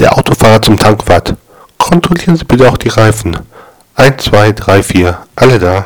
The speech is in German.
Der Autofahrer zum Tankwart. Kontrollieren Sie bitte auch die Reifen. 1, 2, 3, 4. Alle da.